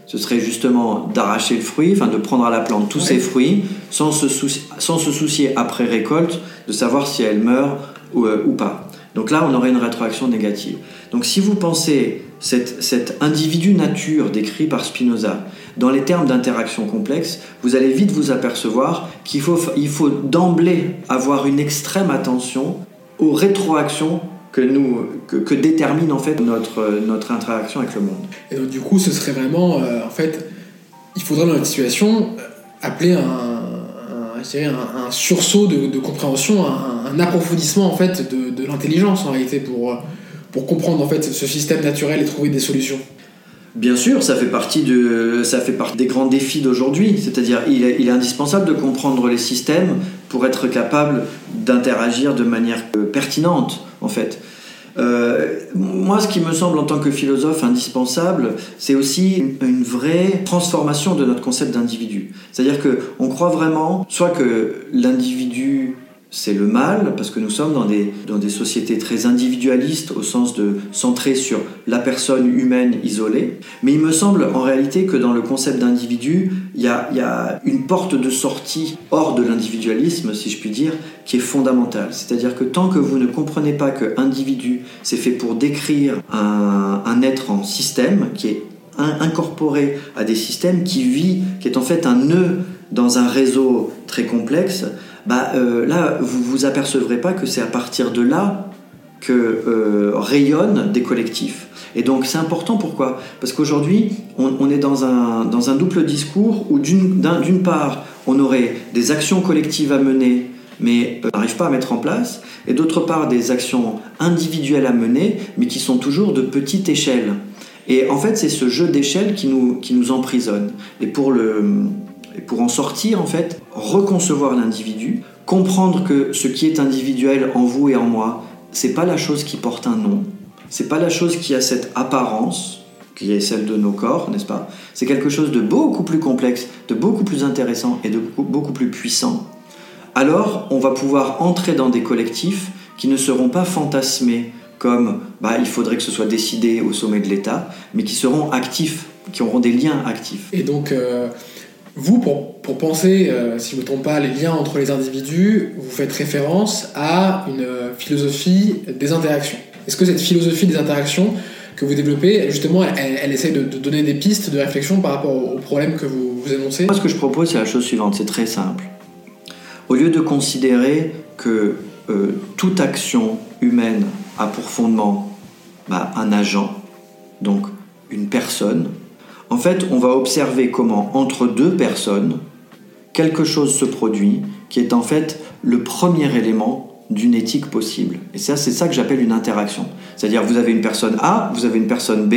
ce serait justement d'arracher le fruit, enfin de prendre à la plante tous ses fruits, sans se, soucier, sans se soucier après récolte de savoir si elle meurt ou, euh, ou, pas. Donc là, on aurait une rétroaction négative. Donc si vous pensez cet, individu nature décrit par Spinoza dans les termes d'interaction complexe, vous allez vite vous apercevoir qu'il faut, d'emblée avoir une extrême attention aux rétroactions que, nous, que, détermine en fait notre, notre interaction avec le monde. Et donc du coup, ce serait vraiment, euh, en fait, il faudrait dans notre situation euh, appeler un, un, un, sursaut de, compréhension, un, approfondissement en fait de, de l'intelligence en réalité pour, pour comprendre en fait ce système naturel et trouver des solutions. Bien sûr, ça fait partie, de, ça fait partie des grands défis d'aujourd'hui. C'est-à-dire, il est, indispensable de comprendre les systèmes pour être capable d'interagir de manière euh, pertinente, en fait. Euh, moi, ce qui me semble en tant que philosophe indispensable, c'est aussi une, vraie transformation de notre concept d'individu. C'est-à-dire qu'on croit vraiment, soit que l'individu c'est le mal, parce que nous sommes dans des, dans des sociétés très individualistes, au sens de centrer sur la personne humaine isolée. Mais il me semble en réalité que dans le concept d'individu, il y a, y a, une porte de sortie hors de l'individualisme, si je puis dire, qui est fondamentale. C'est-à-dire que tant que vous ne comprenez pas que individu, c'est fait pour décrire un, un être en système, qui est incorporé à des systèmes, qui vit, qui est en fait un nœud dans un réseau très complexe, bah, euh, là, vous vous apercevrez pas que c'est à partir de là que euh, rayonnent des collectifs. Et donc c'est important pourquoi? Parce qu'aujourd'hui, on, est dans un, dans un double discours où d'une part, on aurait des actions collectives à mener, mais on n'arrive pas à mettre en place, et d'autre part, des actions individuelles à mener, mais qui sont toujours de petite échelle. Et en fait, c'est ce jeu d'échelle qui nous, qui nous emprisonne. Et pour le, et pour en sortir, en fait, reconcevoir l'individu, comprendre que ce qui est individuel en vous et en moi, c'est pas la chose qui porte un nom, c'est pas la chose qui a cette apparence qui est celle de nos corps, n'est-ce pas? C'est quelque chose de beaucoup plus complexe, de beaucoup plus intéressant et de beaucoup plus puissant. Alors, on va pouvoir entrer dans des collectifs qui ne seront pas fantasmés comme bah, il faudrait que ce soit décidé au sommet de l'État, mais qui seront actifs, qui auront des liens actifs. Et donc, euh, vous, pour, pour penser, euh, si je ne me trompe pas, les liens entre les individus, vous faites référence à une philosophie des interactions. Est-ce que cette philosophie des interactions que vous développez, justement, elle, elle essaie de, donner des pistes de réflexion par rapport aux, problèmes que vous, vous énoncez? Moi, ce que je propose, c'est la chose suivante, c'est très simple. Au lieu de considérer que euh, toute action humaine a pour fondement bah, un agent, donc une personne, en fait, on va observer comment entre deux personnes, quelque chose se produit qui est en fait le premier élément d'une éthique possible. Et ça, c'est ça que j'appelle une interaction. C'est-à-dire, vous avez une personne A, vous avez une personne B,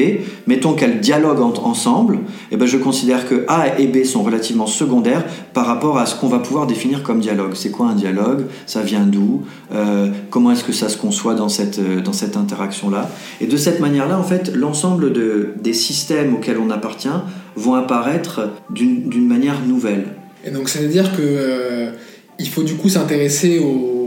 mettons qu'elles dialoguent ensemble, et ben je considère que A et B sont relativement secondaires par rapport à ce qu'on va pouvoir définir comme dialogue. C'est quoi un dialogue? Ça vient d'où? Euh, Comment est-ce que ça se conçoit dans cette, euh, cette interaction-là? Et de cette manière-là, en fait, l'ensemble de, des systèmes auxquels on appartient vont apparaître d'une manière nouvelle. Et donc, ça veut dire que euh, il faut du coup s'intéresser aux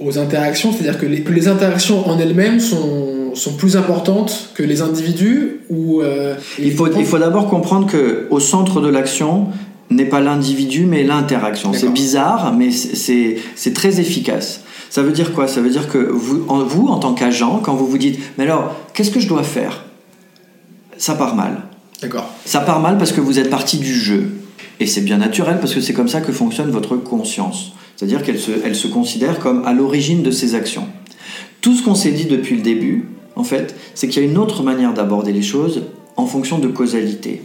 aux interactions, c'est-à-dire que les, interactions en elles-mêmes sont, sont, plus importantes que les individus ou euh, il faut, il faut d'abord comprendre que au centre de l'action n'est pas l'individu mais l'interaction. C'est bizarre mais c'est très efficace. Ça veut dire quoi? Ça veut dire que vous en, vous, en tant qu'agent, quand vous vous dites mais alors qu'est-ce que je dois faire? Ça part mal. D'accord. Ça part mal parce que vous êtes parti du jeu. Et c'est bien naturel parce que c'est comme ça que fonctionne votre conscience. C'est-à-dire qu'elle se, elle se considère comme à l'origine de ses actions. Tout ce qu'on s'est dit depuis le début, en fait, c'est qu'il y a une autre manière d'aborder les choses en fonction de causalité.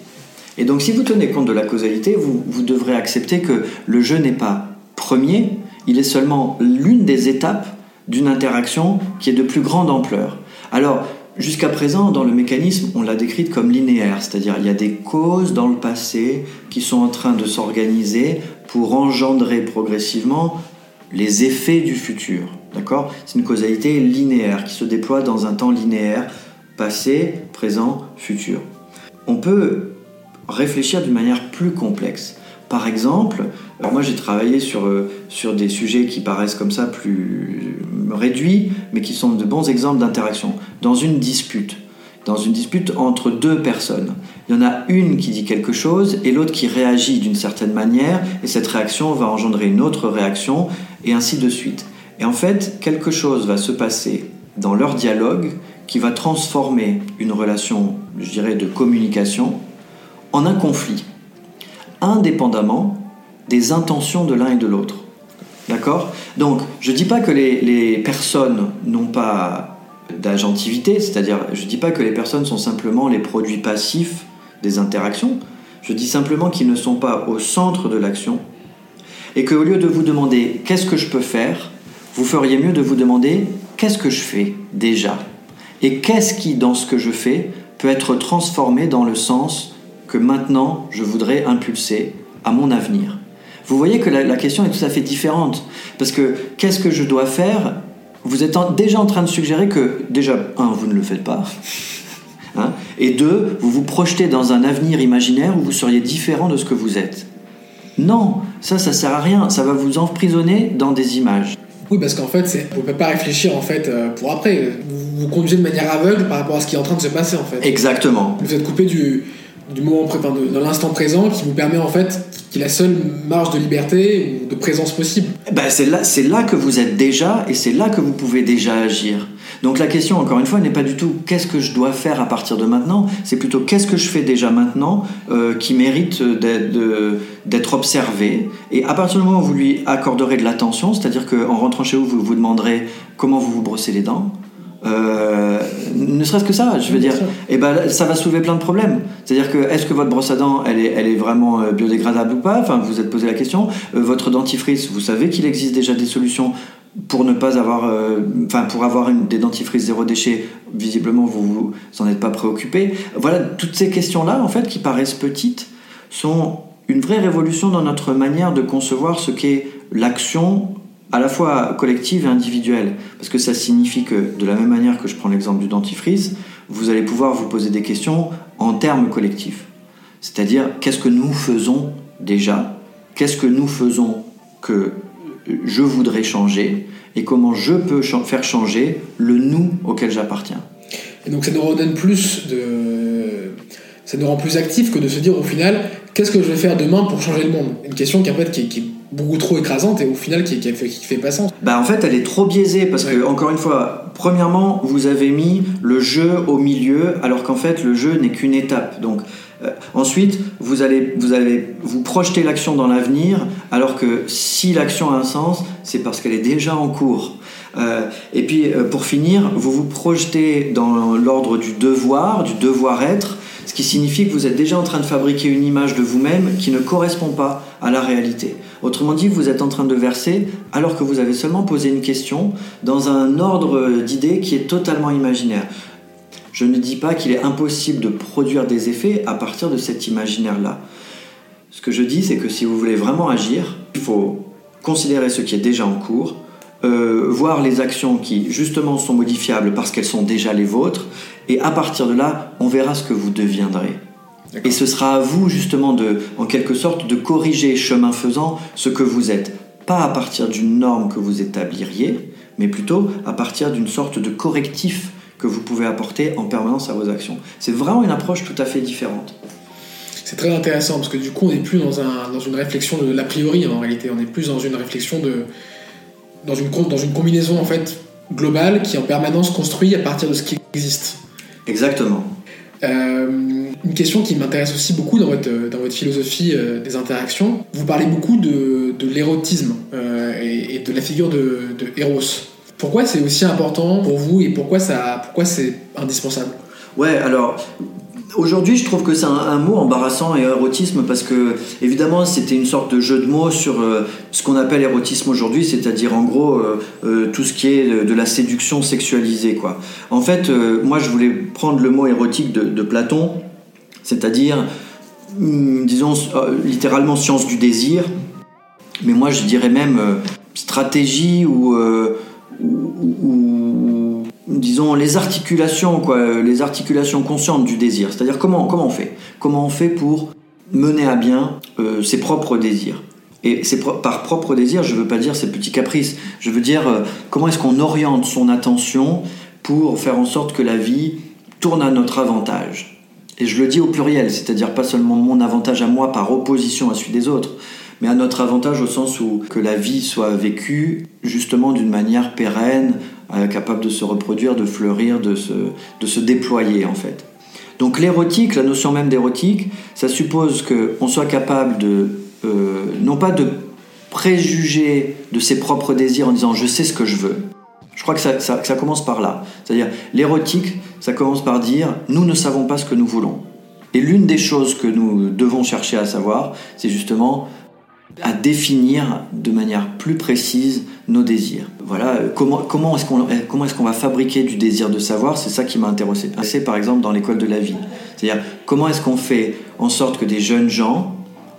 Et donc si vous tenez compte de la causalité, vous, vous devrez accepter que le jeu n'est pas premier, il est seulement l'une des étapes d'une interaction qui est de plus grande ampleur. Alors, jusqu'à présent, dans le mécanisme, on l'a décrite comme linéaire, c'est-à-dire il y a des causes dans le passé qui sont en train de s'organiser pour engendrer progressivement les effets du futur. D'accord? C'est une causalité linéaire qui se déploie dans un temps linéaire, passé, présent, futur. On peut réfléchir d'une manière plus complexe. Par exemple, alors moi j'ai travaillé euh, sur des sujets qui paraissent comme ça plus réduits, mais qui sont de bons exemples d'interaction. Dans une dispute, dans une dispute entre deux personnes. Il y en a une qui dit quelque chose et l'autre qui réagit d'une certaine manière, et cette réaction va engendrer une autre réaction, et ainsi de suite. Et en fait, quelque chose va se passer dans leur dialogue qui va transformer une relation, je dirais, de communication en un conflit, indépendamment des intentions de l'un et de l'autre. D'accord? Donc, je ne dis pas que les, les personnes n'ont pas d'agentivité, c'est-à-dire je ne dis pas que les personnes sont simplement les produits passifs des interactions, je dis simplement qu'ils ne sont pas au centre de l'action et qu'au lieu de vous demander qu'est-ce que je peux faire, vous feriez mieux de vous demander qu'est-ce que je fais déjà? Et qu'est-ce qui dans ce que je fais peut être transformé dans le sens que maintenant je voudrais impulser à mon avenir? Vous voyez que la, la question est tout à fait différente parce que qu'est-ce que je dois faire? Vous êtes déjà en train de suggérer que, déjà, un, vous ne le faites pas, hein, et deux, vous vous projetez dans un avenir imaginaire où vous seriez différent de ce que vous êtes. Non, ça, ça sert à rien, ça va vous emprisonner dans des images. Oui, parce qu'en fait, vous ne pouvez pas réfléchir en fait euh, pour après. Vous vous conduisez de manière aveugle par rapport à ce qui est en train de se passer en fait. Exactement. Vous êtes coupé du, du moment de, de l'instant présent qui vous permet en fait qui est la seule marge de liberté ou de présence possible. Ben c'est là, c'est là que vous êtes déjà et c'est là que vous pouvez déjà agir. Donc la question, encore une fois, n'est pas du tout qu'est-ce que je dois faire à partir de maintenant, c'est plutôt qu'est-ce que je fais déjà maintenant euh, qui mérite d'être observé. Et à partir du moment où vous lui accorderez de l'attention, c'est-à-dire qu'en rentrant chez vous, vous vous demanderez comment vous vous brossez les dents, euh, ne serait-ce que ça, je veux dire, et eh ben, ça va soulever plein de problèmes. C'est-à-dire que est-ce que votre brosse à dents, elle est, elle est vraiment euh, biodégradable ou pas? Enfin, vous êtes posé la question. Euh, votre dentifrice, vous savez qu'il existe déjà des solutions pour ne pas avoir, enfin, pour avoir une, des dentifrices zéro déchet? Visiblement, vous vous en êtes pas préoccupé. Voilà, toutes ces questions-là, en fait, qui paraissent petites, sont une vraie révolution dans notre manière de concevoir ce qu'est l'action à la fois collective et individuelle. Parce que ça signifie que, de la même manière que je prends l'exemple du dentifrice, vous allez pouvoir vous poser des questions en termes collectifs. C'est-à-dire, qu'est-ce que nous faisons déjà? Qu'est-ce que nous faisons que je voudrais changer? Et comment je peux faire changer le nous auquel j'appartiens? Et donc ça nous redonne plus de... Ça nous rend plus actifs que de se dire au final, qu'est-ce que je vais faire demain pour changer le monde? Une question qui, en fait, qui, qui beaucoup trop écrasante et au final qui, qui, fait, qui fait pas sens. Bah en fait elle est trop biaisée parce que encore une fois, premièrement vous avez mis le jeu au milieu alors qu'en fait le jeu n'est qu'une étape. Donc euh, ensuite vous allez vous allez vous projeter l'action dans l'avenir alors que si l'action a un sens c'est parce qu'elle est déjà en cours. Euh, et puis euh, pour finir vous vous projetez dans l'ordre du devoir, du devoir être ce qui signifie que vous êtes déjà en train de fabriquer une image de vous-même qui ne correspond pas à la réalité. Autrement dit, vous êtes en train de verser alors que vous avez seulement posé une question dans un ordre d'idées qui est totalement imaginaire. Je ne dis pas qu'il est impossible de produire des effets à partir de cet imaginaire-là. Ce que je dis, c'est que si vous voulez vraiment agir, il faut considérer ce qui est déjà en cours, euh, voir les actions qui justement sont modifiables parce qu'elles sont déjà les vôtres, et à partir de là, on verra ce que vous deviendrez. Et ce sera à vous justement de, en quelque sorte, de corriger chemin faisant ce que vous êtes. Pas à partir d'une norme que vous établiriez, mais plutôt à partir d'une sorte de correctif que vous pouvez apporter en permanence à vos actions. C'est vraiment une approche tout à fait différente. C'est très intéressant parce que du coup on n'est plus dans, un, dans une réflexion de l'a priori en réalité, on est plus dans une réflexion de dans une, dans une combinaison en fait globale qui en permanence construit à partir de ce qui existe. Exactement. Euh, une question qui m'intéresse aussi beaucoup dans votre, dans votre philosophie euh, des interactions, vous parlez beaucoup de, de l'érotisme euh, et, de la figure de, de Eros. Pourquoi c'est aussi important pour vous et pourquoi, pourquoi c'est indispensable? Ouais, alors Aujourd'hui, je trouve que c'est un, mot embarrassant et érotisme parce que, évidemment, c'était une sorte de jeu de mots sur euh, ce qu'on appelle érotisme aujourd'hui, c'est-à-dire en gros tout ce qui est de, la séduction sexualisée. Quoi. En fait, moi, je voulais prendre le mot érotique de, Platon, c'est-à-dire, hmm, disons, littéralement science du désir, mais moi, je dirais même stratégie ou, ou disons, les articulations, quoi, les articulations conscientes du désir. C'est-à-dire comment, comment on fait? Comment on fait pour mener à bien euh, ses propres désirs? Et par propre désir, je ne veux pas dire ses petits caprices. Je veux dire euh, comment est-ce qu'on oriente son attention pour faire en sorte que la vie tourne à notre avantage? Et je le dis au pluriel, c'est-à-dire pas seulement mon avantage à moi par opposition à celui des autres, mais à notre avantage au sens où que la vie soit vécue justement d'une manière pérenne, euh, capable de se reproduire, de fleurir, de se, de se déployer en fait. Donc l'érotique, la notion même d'érotique, ça suppose qu'on soit capable de, euh, non pas de préjuger de ses propres désirs en disant je sais ce que je veux. Je crois que ça, commence par là. C'est-à-dire l'érotique, ça commence par dire nous ne savons pas ce que nous voulons. Et l'une des choses que nous devons chercher à savoir, c'est justement à définir de manière plus précise nos désirs. Voilà, euh, comment, comment est-ce qu'on comment est va fabriquer du désir de savoir C'est ça qui m'a intéressé. C'est par exemple dans l'école de la vie. C'est-à-dire comment est-ce qu'on fait en sorte que des jeunes gens,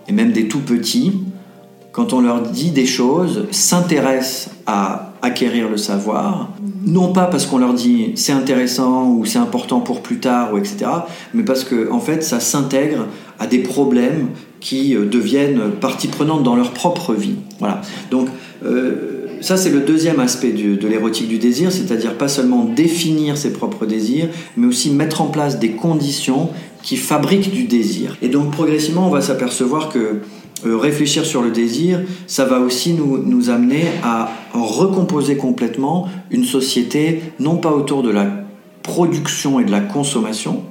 et même des tout petits, quand on leur dit des choses, s'intéressent à acquérir le savoir, non pas parce qu'on leur dit c'est intéressant ou c'est important pour plus tard ou etc, mais parce que en fait ça s'intègre à des problèmes qui euh, deviennent partie prenante dans leur propre vie. Voilà. Donc euh, ça c'est le deuxième aspect de l'érotique du désir, c'est-à-dire pas seulement définir ses propres désirs, mais aussi mettre en place des conditions qui fabriquent du désir. Et donc progressivement on va s'apercevoir que euh, réfléchir sur le désir, ça va aussi nous, amener à recomposer complètement une société, non pas autour de la production et de la consommation,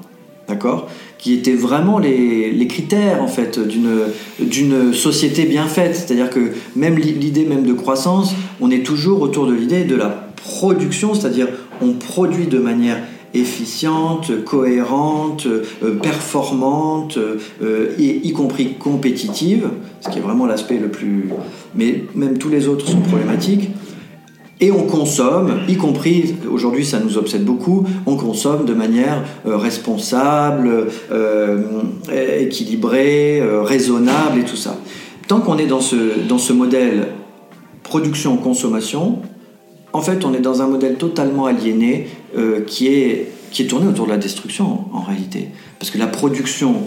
d'accord qui étaient vraiment les, les critères en fait d'une société bien faite. C'est-à-dire que même l'idée même de croissance, on est toujours autour de l'idée de la production, c'est-à-dire on produit de manière efficiente, cohérente, euh, performante, euh, et, y compris compétitive, ce qui est vraiment l'aspect le plus... Mais même tous les autres sont problématiques. Et on consomme, y compris, aujourd'hui ça nous obsède beaucoup, on consomme de manière euh, responsable, équilibrée, raisonnable et tout ça. Tant qu'on est dans ce, dans ce modèle production-consommation, En fait, on est dans un modèle totalement aliéné euh, qui, est, qui est tourné autour de la destruction en réalité. Parce que la production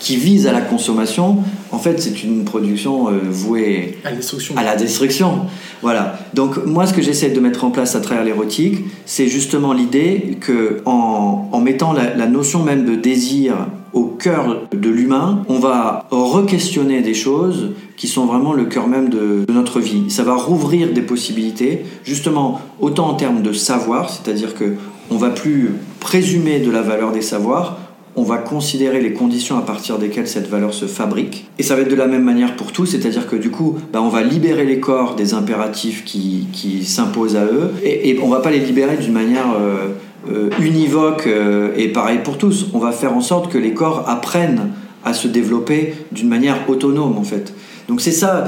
qui vise à la consommation, en fait, c'est une production euh, vouée à la destruction. À la destruction. Voilà. Donc moi, ce que j'essaie de mettre en place à travers l'érotique, c'est justement l'idée que en, en mettant la, la, notion même de désir au cœur de l'humain, on va re-questionner des choses qui sont vraiment le cœur même de, de, notre vie. Ça va rouvrir des possibilités, justement autant en termes de savoir, c'est-à-dire que on va plus présumer de la valeur des savoirs, on va considérer les conditions à partir desquelles cette valeur se fabrique. Et ça va être de la même manière pour tous, c'est-à-dire que du coup, bah, on va libérer les corps des impératifs qui, qui s'imposent à eux, et, et on va pas les libérer d'une manière euh, euh, univoque euh, et pareil pour tous. On va faire en sorte que les corps apprennent à se développer d'une manière autonome en fait. Donc c'est ça,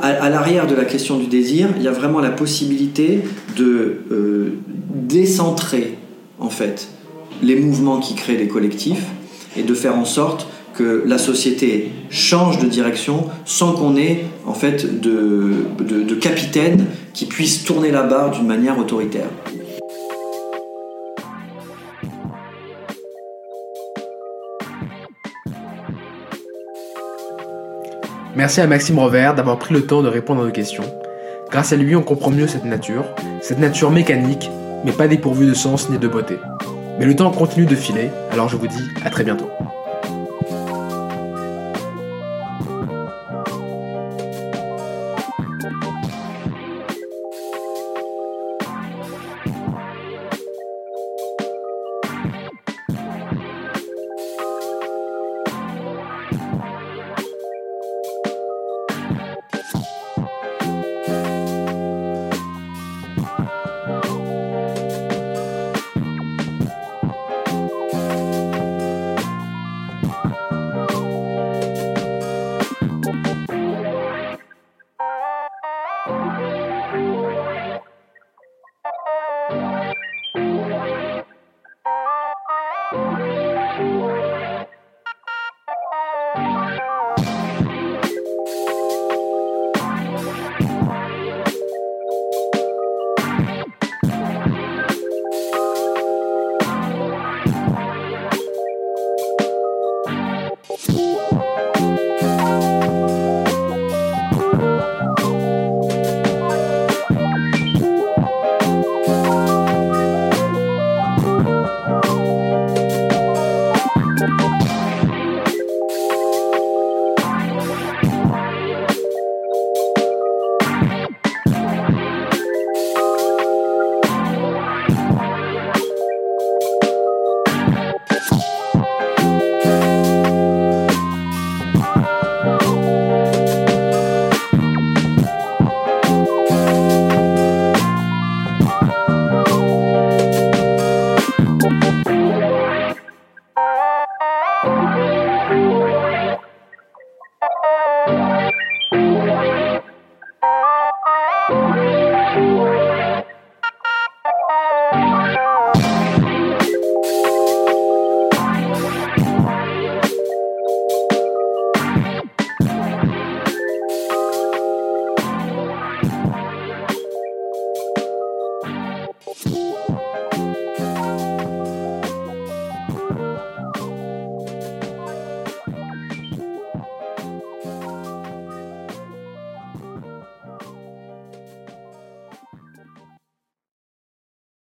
à, l'arrière de la question du désir, il y a vraiment la possibilité de décentrer en fait les mouvements qui créent les collectifs et de faire en sorte que la société change de direction sans qu'on ait en fait de, de, capitaine qui puisse tourner la barre d'une manière autoritaire. Merci à Maxime Rovert d'avoir pris le temps de répondre à nos questions. Grâce à lui, on comprend mieux cette nature, cette nature mécanique, mais pas dépourvue de sens ni de beauté. Mais le temps continue de filer, alors je vous dis à très bientôt.